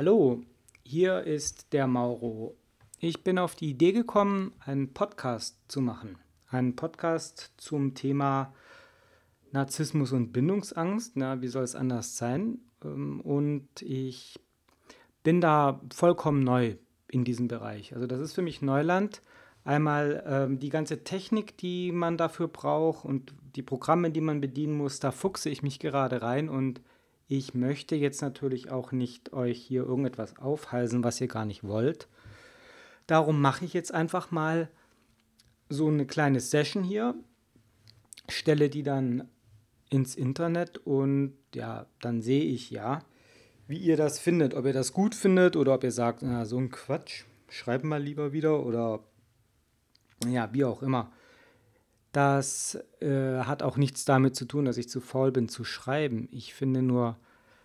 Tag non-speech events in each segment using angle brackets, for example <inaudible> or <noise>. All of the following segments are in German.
Hallo, hier ist der Mauro. Ich bin auf die Idee gekommen, einen Podcast zu machen. Einen Podcast zum Thema Narzissmus und Bindungsangst. Na, wie soll es anders sein? Ähm, und ich bin da vollkommen neu in diesem Bereich. Also das ist für mich Neuland. Einmal ähm, die ganze Technik, die man dafür braucht und die Programme, die man bedienen muss, da fuchse ich mich gerade rein und ich möchte jetzt natürlich auch nicht euch hier irgendetwas aufhalsen, was ihr gar nicht wollt. Darum mache ich jetzt einfach mal so eine kleine Session hier, stelle die dann ins Internet und ja, dann sehe ich ja, wie ihr das findet. Ob ihr das gut findet oder ob ihr sagt, na, so ein Quatsch, schreibt mal lieber wieder oder ja, wie auch immer. Das äh, hat auch nichts damit zu tun, dass ich zu faul bin zu schreiben. Ich finde nur,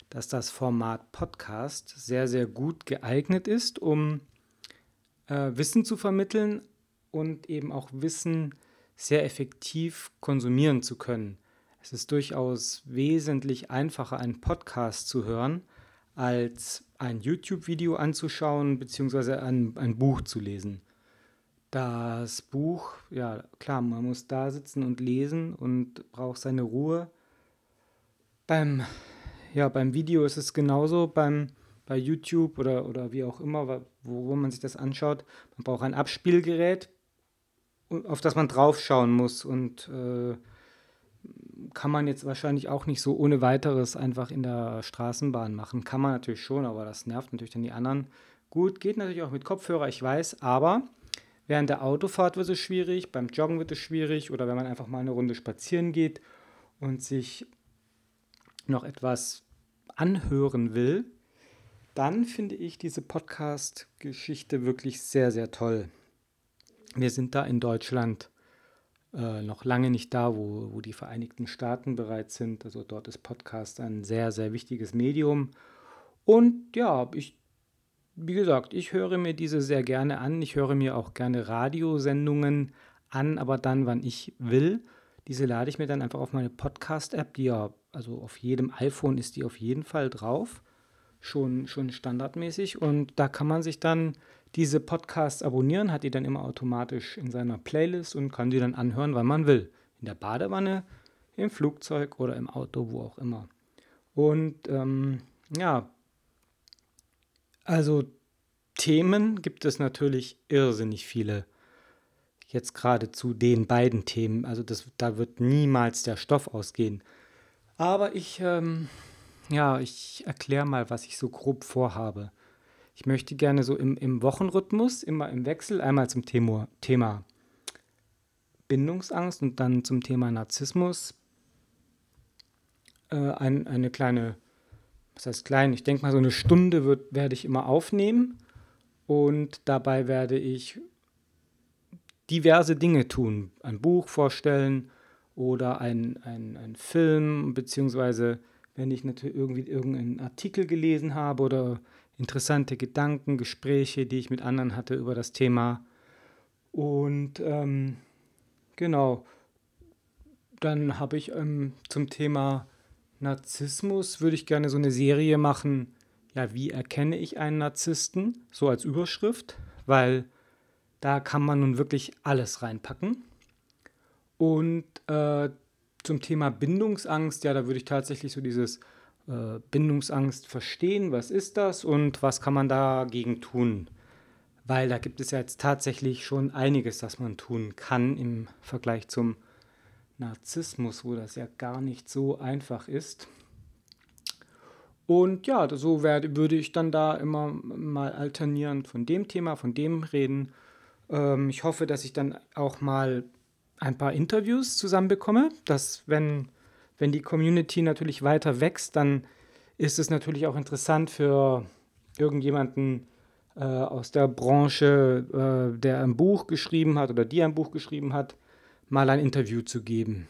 dass das Format Podcast sehr, sehr gut geeignet ist, um äh, Wissen zu vermitteln und eben auch Wissen sehr effektiv konsumieren zu können. Es ist durchaus wesentlich einfacher, einen Podcast zu hören, als ein YouTube-Video anzuschauen bzw. Ein, ein Buch zu lesen. Das Buch, ja klar, man muss da sitzen und lesen und braucht seine Ruhe. Beim, ja, beim Video ist es genauso, beim, bei YouTube oder, oder wie auch immer, wo, wo man sich das anschaut. Man braucht ein Abspielgerät, auf das man draufschauen muss und äh, kann man jetzt wahrscheinlich auch nicht so ohne weiteres einfach in der Straßenbahn machen. Kann man natürlich schon, aber das nervt natürlich dann die anderen. Gut, geht natürlich auch mit Kopfhörer, ich weiß, aber während der Autofahrt wird es schwierig, beim Joggen wird es schwierig oder wenn man einfach mal eine Runde spazieren geht und sich noch etwas anhören will, dann finde ich diese Podcast-Geschichte wirklich sehr, sehr toll. Wir sind da in Deutschland äh, noch lange nicht da, wo, wo die Vereinigten Staaten bereits sind. Also dort ist Podcast ein sehr, sehr wichtiges Medium. Und ja, ich, wie gesagt, ich höre mir diese sehr gerne an. Ich höre mir auch gerne Radiosendungen an, aber dann, wann ich will. Diese lade ich mir dann einfach auf meine Podcast-App, die ja, also auf jedem iPhone ist die auf jeden Fall drauf. Schon, schon standardmäßig. Und da kann man sich dann diese Podcasts abonnieren, hat die dann immer automatisch in seiner Playlist und kann die dann anhören, wann man will. In der Badewanne, im Flugzeug oder im Auto, wo auch immer. Und ähm, ja, also Themen gibt es natürlich irrsinnig viele. Jetzt gerade zu den beiden Themen. Also das, da wird niemals der Stoff ausgehen. Aber ich, ähm, ja, ich erkläre mal, was ich so grob vorhabe. Ich möchte gerne so im, im Wochenrhythmus, immer im Wechsel, einmal zum Thema, Thema Bindungsangst und dann zum Thema Narzissmus äh, ein, eine kleine, was heißt klein, ich denke mal so eine Stunde wird, werde ich immer aufnehmen und dabei werde ich diverse Dinge tun, ein Buch vorstellen oder ein, ein, ein Film, beziehungsweise wenn ich natürlich irgendwie irgendeinen Artikel gelesen habe oder interessante Gedanken, Gespräche, die ich mit anderen hatte über das Thema. Und ähm, genau, dann habe ich ähm, zum Thema Narzissmus, würde ich gerne so eine Serie machen, ja, wie erkenne ich einen Narzissten, so als Überschrift, weil da kann man nun wirklich alles reinpacken. Und äh, zum Thema Bindungsangst, ja, da würde ich tatsächlich so dieses äh, Bindungsangst verstehen, was ist das und was kann man dagegen tun. Weil da gibt es ja jetzt tatsächlich schon einiges, das man tun kann im Vergleich zum Narzissmus, wo das ja gar nicht so einfach ist. Und ja, so werde, würde ich dann da immer mal alternieren von dem Thema, von dem reden. Ähm, ich hoffe, dass ich dann auch mal ein paar Interviews zusammenbekomme, dass wenn wenn die Community natürlich weiter wächst, dann ist es natürlich auch interessant für irgendjemanden äh, aus der Branche, äh, der ein Buch geschrieben hat oder die ein Buch geschrieben hat, mal ein Interview zu geben.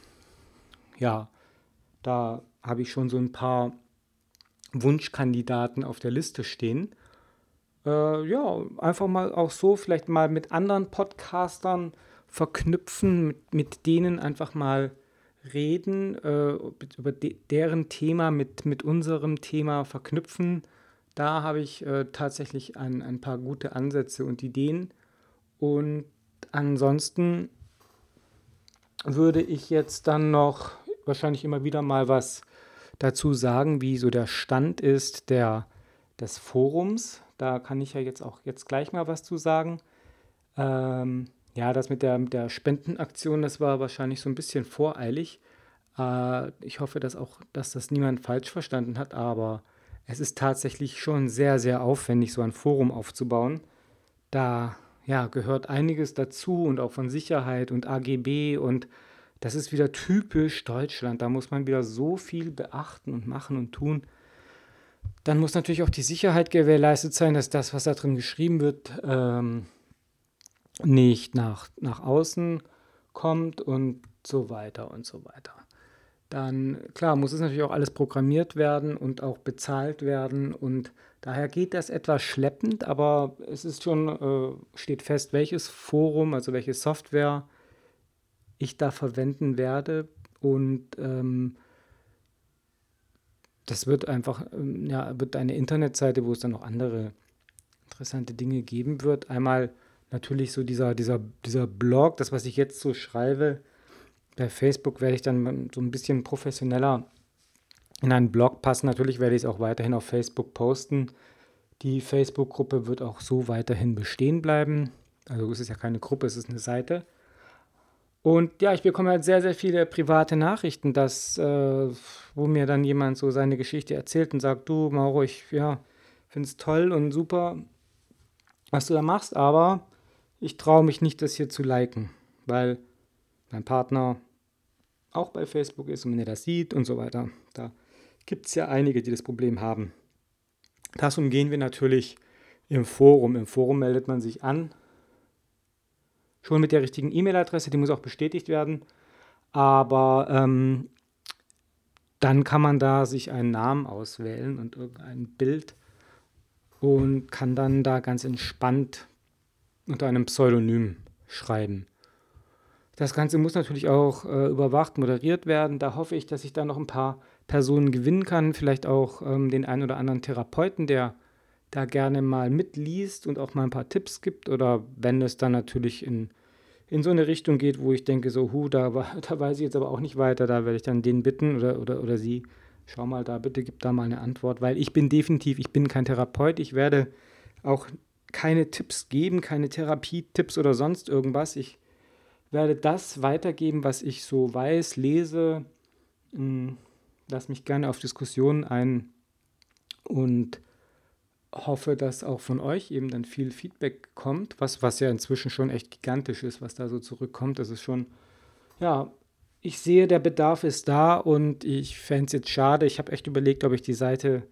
Ja, da habe ich schon so ein paar Wunschkandidaten auf der Liste stehen. Äh, ja, einfach mal auch so, vielleicht mal mit anderen Podcastern verknüpfen, mit, mit denen einfach mal reden, äh, über de deren Thema mit, mit unserem Thema verknüpfen, Da habe ich äh, tatsächlich ein, ein paar gute Ansätze und Ideen. Und ansonsten würde ich jetzt dann noch wahrscheinlich immer wieder mal was dazu sagen, wie so der Stand ist der, des Forums. Da kann ich ja jetzt auch jetzt gleich mal was zu sagen. Ähm, ja, das mit der, mit der Spendenaktion, das war wahrscheinlich so ein bisschen voreilig. Äh, ich hoffe, dass auch, dass das niemand falsch verstanden hat, aber es ist tatsächlich schon sehr, sehr aufwendig, so ein Forum aufzubauen. Da ja, gehört einiges dazu und auch von Sicherheit und AGB und das ist wieder typisch Deutschland. Da muss man wieder so viel beachten und machen und tun. Dann muss natürlich auch die Sicherheit gewährleistet sein, dass das, was da drin geschrieben wird, ähm, nicht nach, nach außen kommt und so weiter und so weiter. Dann, klar, muss es natürlich auch alles programmiert werden und auch bezahlt werden und daher geht das etwas schleppend, aber es ist schon, äh, steht fest, welches Forum, also welche Software ich da verwenden werde und ähm, das wird einfach, ähm, ja, wird eine Internetseite, wo es dann noch andere interessante Dinge geben wird. Einmal natürlich so dieser, dieser, dieser Blog, das, was ich jetzt so schreibe, bei Facebook werde ich dann so ein bisschen professioneller in einen Blog passen. Natürlich werde ich es auch weiterhin auf Facebook posten. Die Facebook-Gruppe wird auch so weiterhin bestehen bleiben. Also es ist ja keine Gruppe, es ist eine Seite. Und ja, ich bekomme halt sehr, sehr viele private Nachrichten, dass, äh, wo mir dann jemand so seine Geschichte erzählt und sagt, du Mauro, ich ja, finde es toll und super, was du da machst, aber ich traue mich nicht, das hier zu liken, weil mein Partner auch bei Facebook ist und wenn er das sieht und so weiter. Da gibt es ja einige, die das Problem haben. Das umgehen wir natürlich im Forum. Im Forum meldet man sich an, schon mit der richtigen E-Mail-Adresse, die muss auch bestätigt werden. Aber ähm, dann kann man da sich einen Namen auswählen und irgendein Bild und kann dann da ganz entspannt unter einem Pseudonym schreiben. Das Ganze muss natürlich auch äh, überwacht, moderiert werden. Da hoffe ich, dass ich da noch ein paar Personen gewinnen kann. Vielleicht auch ähm, den einen oder anderen Therapeuten, der da gerne mal mitliest und auch mal ein paar Tipps gibt. Oder wenn es dann natürlich in, in so eine Richtung geht, wo ich denke, so, hu, da, <laughs> da weiß ich jetzt aber auch nicht weiter, da werde ich dann den bitten oder, oder, oder sie. Schau mal da, bitte gib da mal eine Antwort, weil ich bin definitiv, ich bin kein Therapeut. Ich werde auch keine Tipps geben, keine Therapietipps oder sonst irgendwas. Ich werde das weitergeben, was ich so weiß, lese. Hm, lass mich gerne auf Diskussionen ein und hoffe, dass auch von euch eben dann viel Feedback kommt, was, was ja inzwischen schon echt gigantisch ist, was da so zurückkommt. Das ist schon, ja, ich sehe, der Bedarf ist da und ich fände es jetzt schade. Ich habe echt überlegt, ob ich die Seite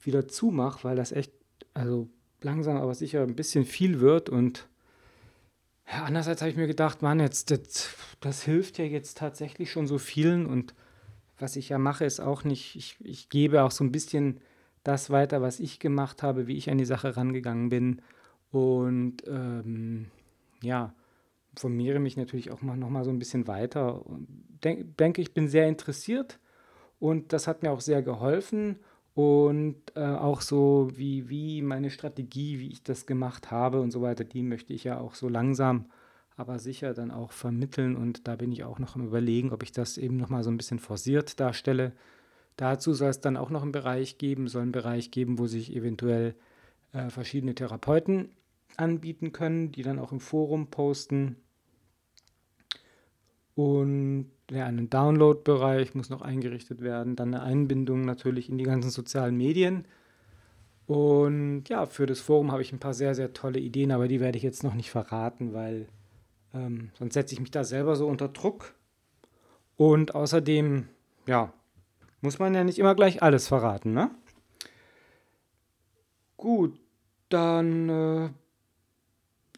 wieder zumache, weil das echt, also langsam aber sicher ein bisschen viel wird und ja, andererseits habe ich mir gedacht, Mann, jetzt, das, das, hilft ja jetzt tatsächlich schon so vielen und was ich ja mache, ist auch nicht, ich, ich gebe auch so ein bisschen das weiter, was ich gemacht habe, wie ich an die Sache rangegangen bin und ähm, ja, informiere mich natürlich auch mal noch mal so ein bisschen weiter und denk, denke, ich bin sehr interessiert und das hat mir auch sehr geholfen und äh, auch so wie, wie meine Strategie, wie ich das gemacht habe und so weiter, die möchte ich ja auch so langsam, aber sicher dann auch vermitteln. Und da bin ich auch noch am Überlegen, ob ich das eben nochmal so ein bisschen forciert darstelle. Dazu soll es dann auch noch einen Bereich geben, soll einen Bereich geben, wo sich eventuell äh, verschiedene Therapeuten anbieten können, die dann auch im Forum posten. Und ja, ein Download-Bereich muss noch eingerichtet werden, dann eine Einbindung natürlich in die ganzen sozialen Medien. Und ja, für das Forum habe ich ein paar sehr, sehr tolle Ideen, aber die werde ich jetzt noch nicht verraten, weil ähm, sonst setze ich mich da selber so unter Druck. Und außerdem, ja, muss man ja nicht immer gleich alles verraten, ne? Gut, dann äh,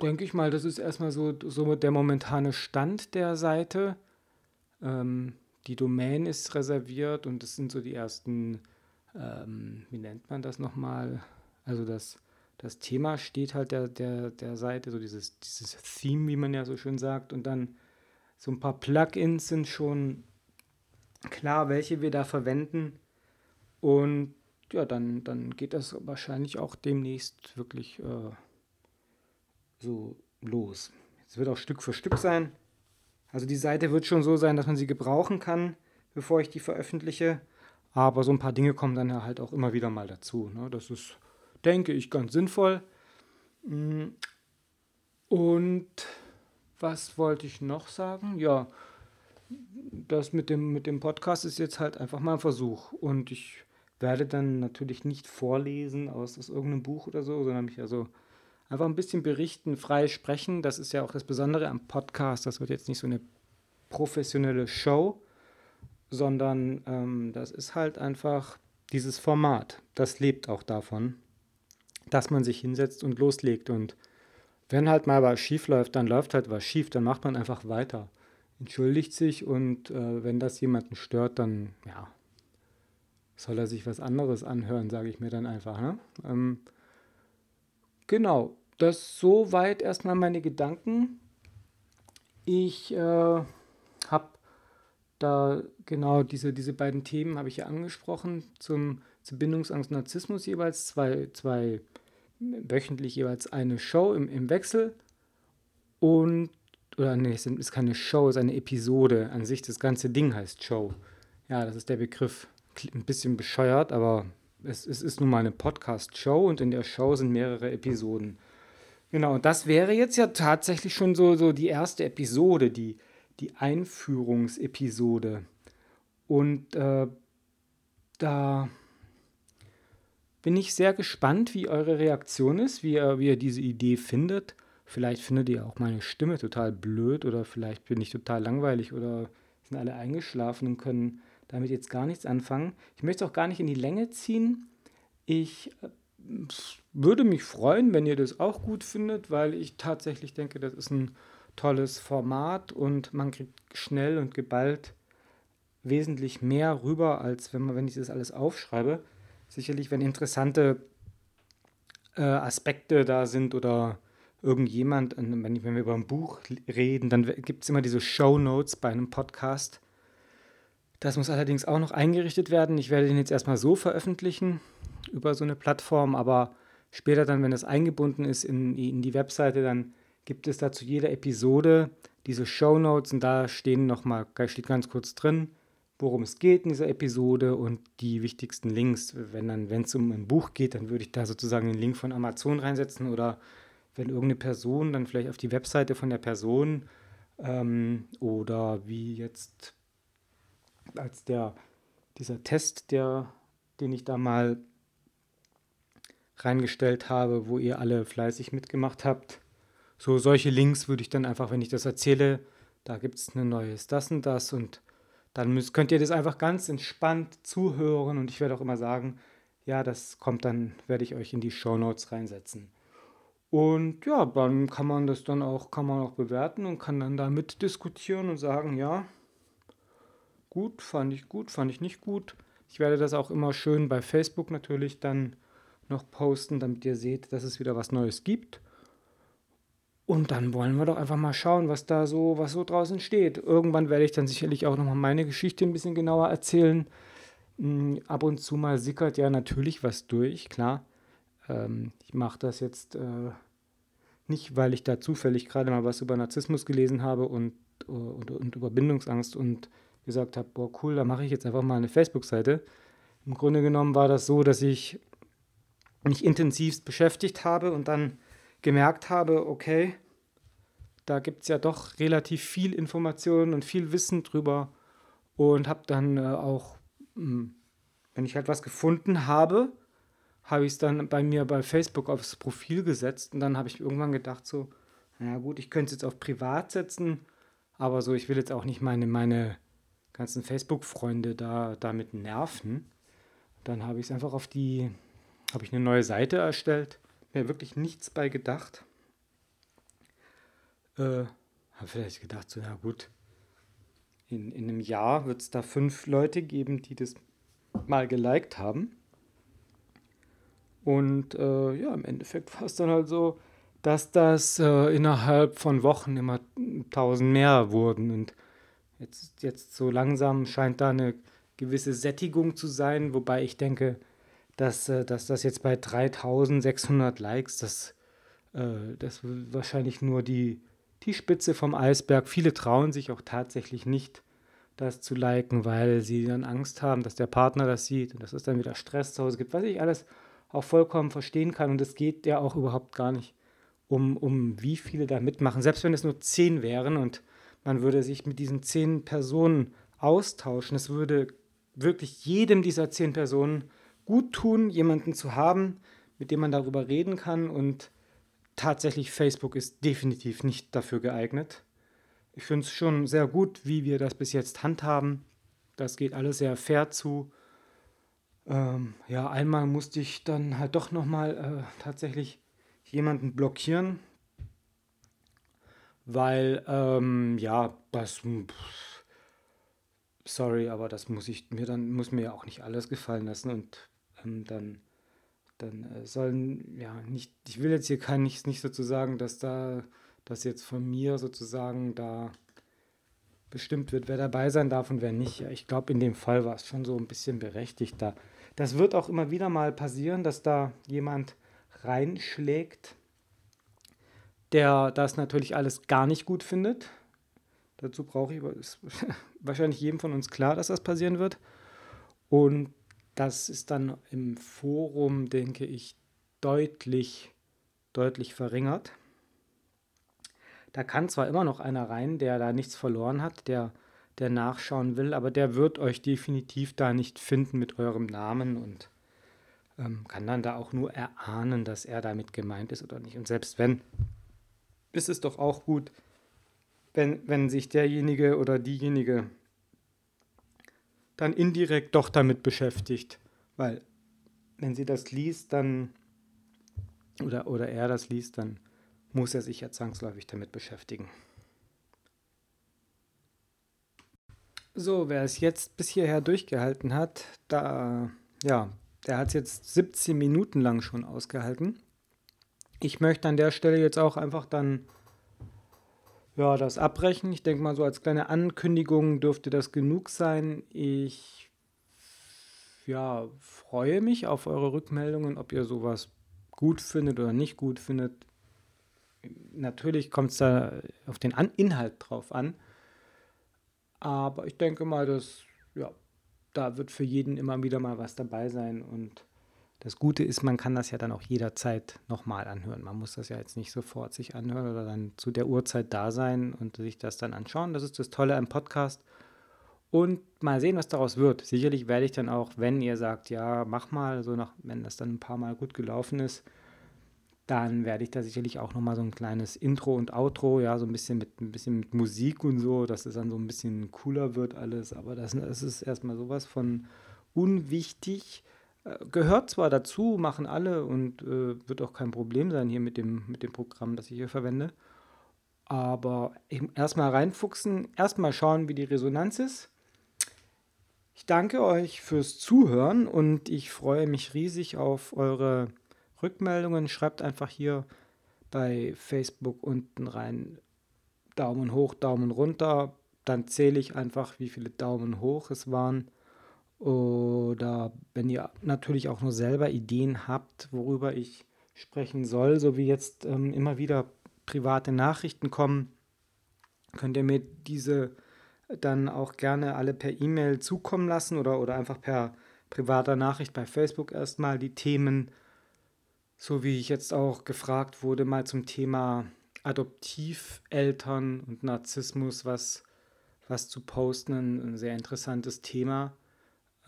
denke ich mal, das ist erstmal so, so der momentane Stand der Seite. Ähm, die Domain ist reserviert und das sind so die ersten, ähm, wie nennt man das nochmal? Also das, das Thema steht halt der, der, der Seite, so dieses, dieses Theme, wie man ja so schön sagt. Und dann so ein paar Plugins sind schon klar, welche wir da verwenden. Und ja, dann, dann geht das wahrscheinlich auch demnächst wirklich äh, so los. Es wird auch Stück für Stück sein. Also die Seite wird schon so sein, dass man sie gebrauchen kann, bevor ich die veröffentliche. Aber so ein paar Dinge kommen dann halt auch immer wieder mal dazu. Ne? Das ist, denke ich, ganz sinnvoll. Mm. Und was wollte ich noch sagen? Ja, das mit dem, mit dem Podcast ist jetzt halt einfach mal ein Versuch. Und ich werde dann natürlich nicht vorlesen aus, aus irgendeinem Buch oder so, sondern mich also einfach ein bisschen berichten, frei sprechen. Das ist ja auch das Besondere am Podcast. Das wird jetzt nicht so eine professionelle Show, sondern ähm, das ist halt einfach dieses Format. Das lebt auch davon, dass man sich hinsetzt und loslegt. Und wenn halt mal was schief läuft, dann läuft halt was schief, dann macht man einfach weiter. Entschuldigt sich und äh, wenn das jemanden stört, dann ja, soll er sich was anderes anhören, sage ich mir dann einfach. Ne? Ähm, genau, das soweit erstmal meine Gedanken. Ich äh, habe da genau diese, diese beiden Themen habe ich ja angesprochen zum, zum Bindungsangst Narzissmus jeweils zwei, zwei wöchentlich jeweils eine Show im, im Wechsel und oder nee, es ist keine Show, es ist eine Episode an sich. Das ganze Ding heißt Show. Ja, das ist der Begriff. Ein bisschen bescheuert, aber es, es ist nun mal eine Podcast-Show und in der Show sind mehrere Episoden. Genau, und das wäre jetzt ja tatsächlich schon so, so die erste Episode, die, die Einführungsepisode. Und äh, da bin ich sehr gespannt, wie eure Reaktion ist, wie ihr, wie ihr diese Idee findet. Vielleicht findet ihr auch meine Stimme total blöd oder vielleicht bin ich total langweilig oder sind alle eingeschlafen und können damit jetzt gar nichts anfangen. Ich möchte es auch gar nicht in die Länge ziehen. Ich würde mich freuen, wenn ihr das auch gut findet, weil ich tatsächlich denke, das ist ein tolles Format und man kriegt schnell und geballt wesentlich mehr rüber, als wenn man, wenn ich das alles aufschreibe. Sicherlich, wenn interessante äh, Aspekte da sind oder irgendjemand, wenn, wenn wir über ein Buch reden, dann gibt es immer diese Show Notes bei einem Podcast. Das muss allerdings auch noch eingerichtet werden. Ich werde den jetzt erstmal so veröffentlichen über so eine Plattform, aber später dann, wenn das eingebunden ist in, in die Webseite, dann gibt es da zu jeder Episode diese Show Notes und da stehen nochmal, steht ganz kurz drin, worum es geht in dieser Episode und die wichtigsten Links. Wenn wenn es um ein Buch geht, dann würde ich da sozusagen den Link von Amazon reinsetzen oder wenn irgendeine Person dann vielleicht auf die Webseite von der Person ähm, oder wie jetzt als der dieser Test, der, den ich da mal reingestellt habe, wo ihr alle fleißig mitgemacht habt. So solche Links würde ich dann einfach, wenn ich das erzähle, da gibt es ein neues das und das und dann müsst, könnt ihr das einfach ganz entspannt zuhören und ich werde auch immer sagen, ja, das kommt dann, werde ich euch in die Show Notes reinsetzen. Und ja, dann kann man das dann auch, kann man auch bewerten und kann dann da mitdiskutieren und sagen, ja, gut, fand ich gut, fand ich nicht gut. Ich werde das auch immer schön bei Facebook natürlich dann noch posten, damit ihr seht, dass es wieder was Neues gibt. Und dann wollen wir doch einfach mal schauen, was da so, was so draußen steht. Irgendwann werde ich dann sicherlich auch nochmal meine Geschichte ein bisschen genauer erzählen. Hm, ab und zu mal sickert ja natürlich was durch, klar. Ähm, ich mache das jetzt äh, nicht, weil ich da zufällig gerade mal was über Narzissmus gelesen habe und, und, und über Bindungsangst und gesagt habe, boah cool, da mache ich jetzt einfach mal eine Facebook-Seite. Im Grunde genommen war das so, dass ich mich intensivst beschäftigt habe und dann gemerkt habe, okay, da gibt es ja doch relativ viel Information und viel Wissen drüber und habe dann äh, auch, hm, wenn ich halt was gefunden habe, habe ich es dann bei mir bei Facebook aufs Profil gesetzt und dann habe ich irgendwann gedacht so, na gut, ich könnte es jetzt auf privat setzen, aber so, ich will jetzt auch nicht meine, meine ganzen Facebook-Freunde da damit nerven. Dann habe ich es einfach auf die habe ich eine neue Seite erstellt. Mir wirklich nichts bei gedacht. Äh, habe vielleicht gedacht, so, ja gut, in, in einem Jahr wird es da fünf Leute geben, die das mal geliked haben. Und äh, ja, im Endeffekt war es dann halt so, dass das äh, innerhalb von Wochen immer tausend mehr wurden. Und jetzt, jetzt so langsam scheint da eine gewisse Sättigung zu sein, wobei ich denke, dass, äh, dass das jetzt bei 3600 Likes, das, äh, das wahrscheinlich nur die, die Spitze vom Eisberg. Viele trauen sich auch tatsächlich nicht, das zu liken, weil sie dann Angst haben, dass der Partner das sieht und dass es dann wieder Stress zu Hause gibt, was ich alles auch vollkommen verstehen kann. Und es geht ja auch überhaupt gar nicht um, um wie viele da mitmachen. Selbst wenn es nur zehn wären und man würde sich mit diesen zehn Personen austauschen, es würde wirklich jedem dieser zehn Personen gut tun, jemanden zu haben, mit dem man darüber reden kann. Und tatsächlich, Facebook ist definitiv nicht dafür geeignet. Ich finde es schon sehr gut, wie wir das bis jetzt handhaben. Das geht alles sehr fair zu. Ähm, ja, einmal musste ich dann halt doch nochmal äh, tatsächlich jemanden blockieren, weil, ähm, ja, das, sorry, aber das muss ich mir dann, muss mir ja auch nicht alles gefallen lassen und ähm, dann, dann äh, sollen, ja, nicht, ich will jetzt hier kein, nicht, nicht sozusagen, dass da, dass jetzt von mir sozusagen da bestimmt wird, wer dabei sein darf und wer nicht. Ja, ich glaube, in dem Fall war es schon so ein bisschen berechtigt da. Das wird auch immer wieder mal passieren, dass da jemand reinschlägt, der das natürlich alles gar nicht gut findet. Dazu brauche ich, ist <laughs> wahrscheinlich jedem von uns klar, dass das passieren wird. Und das ist dann im Forum, denke ich, deutlich, deutlich verringert. Da kann zwar immer noch einer rein, der da nichts verloren hat, der, der nachschauen will, aber der wird euch definitiv da nicht finden mit eurem Namen und ähm, kann dann da auch nur erahnen, dass er damit gemeint ist oder nicht. Und selbst wenn, ist es doch auch gut, wenn, wenn sich derjenige oder diejenige dann indirekt doch damit beschäftigt. Weil wenn sie das liest, dann oder, oder er das liest, dann muss er sich ja zwangsläufig damit beschäftigen. So, wer es jetzt bis hierher durchgehalten hat, da ja, der hat es jetzt 17 Minuten lang schon ausgehalten. Ich möchte an der Stelle jetzt auch einfach dann ja, das abbrechen. Ich denke mal, so als kleine Ankündigung dürfte das genug sein. Ich ja, freue mich auf eure Rückmeldungen, ob ihr sowas gut findet oder nicht gut findet. Natürlich kommt es da auf den an Inhalt drauf an. Aber ich denke mal, dass ja, da wird für jeden immer wieder mal was dabei sein. Und das Gute ist, man kann das ja dann auch jederzeit nochmal anhören. Man muss das ja jetzt nicht sofort sich anhören oder dann zu der Uhrzeit da sein und sich das dann anschauen. Das ist das Tolle am Podcast. Und mal sehen, was daraus wird. Sicherlich werde ich dann auch, wenn ihr sagt, ja, mach mal, so nach, wenn das dann ein paar Mal gut gelaufen ist, dann werde ich da sicherlich auch nochmal so ein kleines Intro und Outro, ja, so ein bisschen mit ein bisschen mit Musik und so, dass es dann so ein bisschen cooler wird alles. Aber das, das ist erstmal sowas von unwichtig. Gehört zwar dazu, machen alle und äh, wird auch kein Problem sein hier mit dem, mit dem Programm, das ich hier verwende. Aber erstmal reinfuchsen, erstmal schauen, wie die Resonanz ist. Ich danke euch fürs Zuhören und ich freue mich riesig auf eure Rückmeldungen, schreibt einfach hier bei Facebook unten rein Daumen hoch, Daumen runter. Dann zähle ich einfach, wie viele Daumen hoch es waren. Oder wenn ihr natürlich auch nur selber Ideen habt, worüber ich sprechen soll, so wie jetzt ähm, immer wieder private Nachrichten kommen, könnt ihr mir diese dann auch gerne alle per E-Mail zukommen lassen oder, oder einfach per privater Nachricht bei Facebook erstmal die Themen so wie ich jetzt auch gefragt wurde, mal zum Thema Adoptiveltern und Narzissmus was, was zu posten, ein, ein sehr interessantes Thema.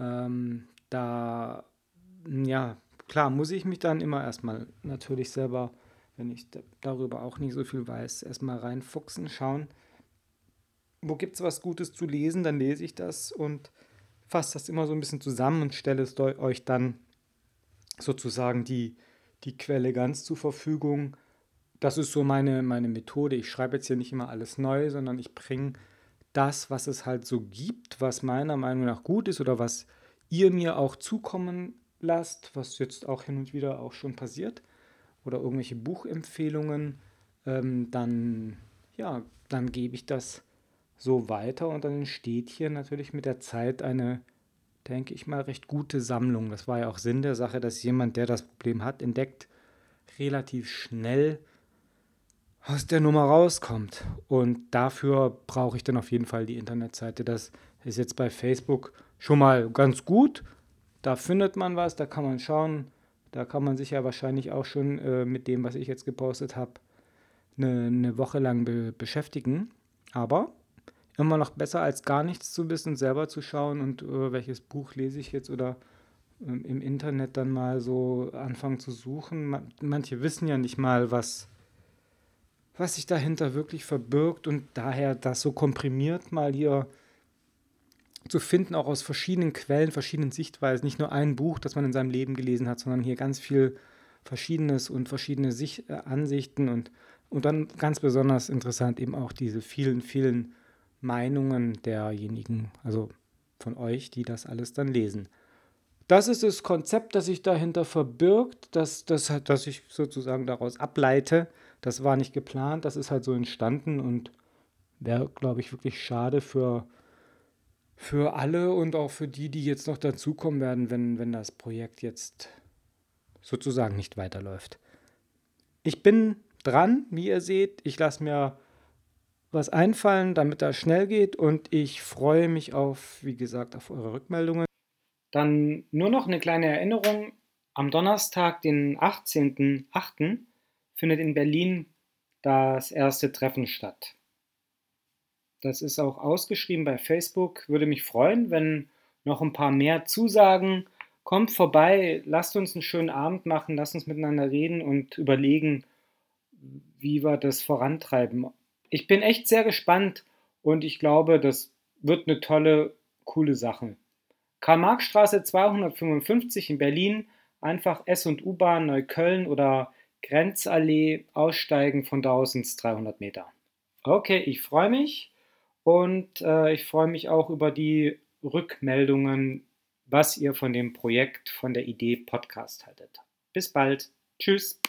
Ähm, da, ja, klar, muss ich mich dann immer erstmal natürlich selber, wenn ich darüber auch nicht so viel weiß, erstmal reinfuchsen, schauen, wo gibt es was Gutes zu lesen, dann lese ich das und fasse das immer so ein bisschen zusammen und stelle es euch dann sozusagen die, die Quelle ganz zur Verfügung. Das ist so meine, meine Methode. Ich schreibe jetzt hier nicht immer alles neu, sondern ich bringe das, was es halt so gibt, was meiner Meinung nach gut ist oder was ihr mir auch zukommen lasst, was jetzt auch hin und wieder auch schon passiert oder irgendwelche Buchempfehlungen, ähm, dann ja, dann gebe ich das so weiter und dann entsteht hier natürlich mit der Zeit eine denke ich mal, recht gute Sammlung. Das war ja auch Sinn der Sache, dass jemand, der das Problem hat, entdeckt, relativ schnell aus der Nummer rauskommt. Und dafür brauche ich dann auf jeden Fall die Internetseite. Das ist jetzt bei Facebook schon mal ganz gut. Da findet man was, da kann man schauen. Da kann man sich ja wahrscheinlich auch schon äh, mit dem, was ich jetzt gepostet habe, eine, eine Woche lang be beschäftigen. Aber immer noch besser als gar nichts zu wissen, selber zu schauen und äh, welches Buch lese ich jetzt oder äh, im Internet dann mal so anfangen zu suchen. Man, manche wissen ja nicht mal, was, was sich dahinter wirklich verbirgt und daher das so komprimiert mal hier zu finden, auch aus verschiedenen Quellen, verschiedenen Sichtweisen. Nicht nur ein Buch, das man in seinem Leben gelesen hat, sondern hier ganz viel Verschiedenes und verschiedene Sicht, äh, Ansichten und, und dann ganz besonders interessant eben auch diese vielen, vielen Meinungen derjenigen, also von euch, die das alles dann lesen. Das ist das Konzept, das sich dahinter verbirgt, das, das, das ich sozusagen daraus ableite. Das war nicht geplant, das ist halt so entstanden und wäre, glaube ich, wirklich schade für, für alle und auch für die, die jetzt noch dazukommen werden, wenn, wenn das Projekt jetzt sozusagen nicht weiterläuft. Ich bin dran, wie ihr seht. Ich lasse mir was einfallen, damit das schnell geht und ich freue mich auf, wie gesagt, auf eure Rückmeldungen. Dann nur noch eine kleine Erinnerung. Am Donnerstag, den 18.08., findet in Berlin das erste Treffen statt. Das ist auch ausgeschrieben bei Facebook. Würde mich freuen, wenn noch ein paar mehr zusagen. Kommt vorbei, lasst uns einen schönen Abend machen, lasst uns miteinander reden und überlegen, wie wir das vorantreiben ich bin echt sehr gespannt und ich glaube, das wird eine tolle, coole Sache. Karl-Marx-Straße 255 in Berlin, einfach S- und U-Bahn Neukölln oder Grenzallee aussteigen von da aus ins 300 Meter. Okay, ich freue mich und äh, ich freue mich auch über die Rückmeldungen, was ihr von dem Projekt, von der Idee Podcast haltet. Bis bald. Tschüss.